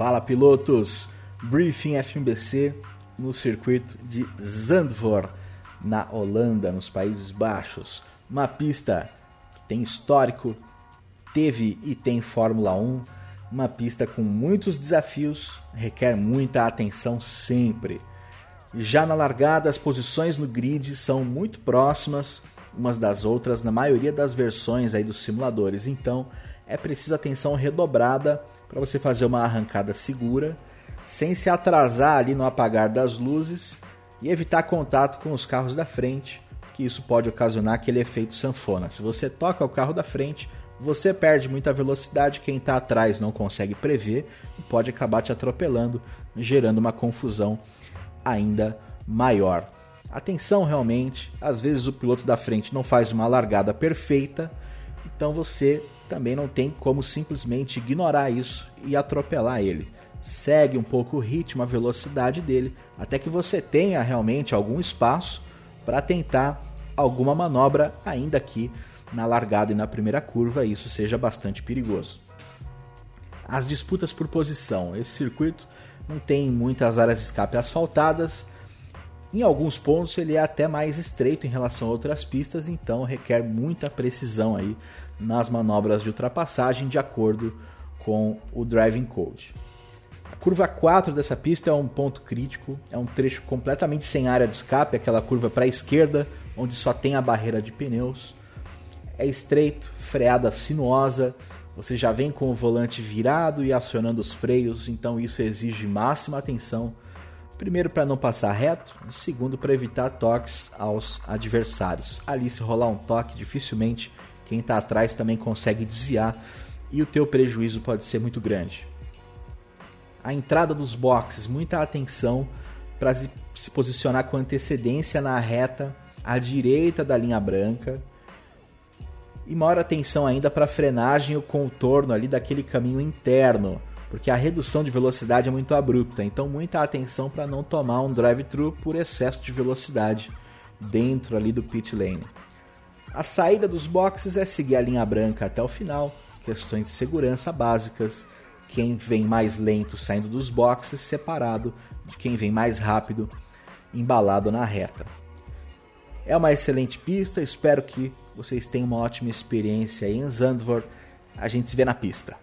Fala pilotos! Briefing F1BC no circuito de Zandvoort, na Holanda, nos Países Baixos. Uma pista que tem histórico, teve e tem Fórmula 1, uma pista com muitos desafios, requer muita atenção sempre. Já na largada, as posições no grid são muito próximas umas das outras na maioria das versões aí dos simuladores, então é preciso atenção redobrada para você fazer uma arrancada segura, sem se atrasar ali no apagar das luzes e evitar contato com os carros da frente, que isso pode ocasionar aquele efeito sanfona. Se você toca o carro da frente, você perde muita velocidade, quem está atrás não consegue prever e pode acabar te atropelando, gerando uma confusão ainda maior. Atenção realmente, às vezes o piloto da frente não faz uma largada perfeita, então você também não tem como simplesmente ignorar isso e atropelar ele. Segue um pouco o ritmo, a velocidade dele, até que você tenha realmente algum espaço para tentar alguma manobra, ainda aqui na largada e na primeira curva, isso seja bastante perigoso. As disputas por posição. Esse circuito não tem muitas áreas de escape asfaltadas. Em alguns pontos ele é até mais estreito em relação a outras pistas, então requer muita precisão aí nas manobras de ultrapassagem de acordo com o driving code. A curva 4 dessa pista é um ponto crítico, é um trecho completamente sem área de escape, aquela curva para a esquerda, onde só tem a barreira de pneus. É estreito, freada sinuosa, você já vem com o volante virado e acionando os freios, então isso exige máxima atenção. Primeiro para não passar reto, segundo para evitar toques aos adversários. Ali se rolar um toque, dificilmente quem está atrás também consegue desviar e o teu prejuízo pode ser muito grande. A entrada dos boxes, muita atenção para se posicionar com antecedência na reta à direita da linha branca. E maior atenção ainda para a frenagem e o contorno ali daquele caminho interno, porque a redução de velocidade é muito abrupta, então muita atenção para não tomar um drive-thru por excesso de velocidade dentro ali do pit lane. A saída dos boxes é seguir a linha branca até o final, questões de segurança básicas, quem vem mais lento saindo dos boxes separado de quem vem mais rápido embalado na reta. É uma excelente pista, espero que vocês tenham uma ótima experiência em Zandvoort. A gente se vê na pista.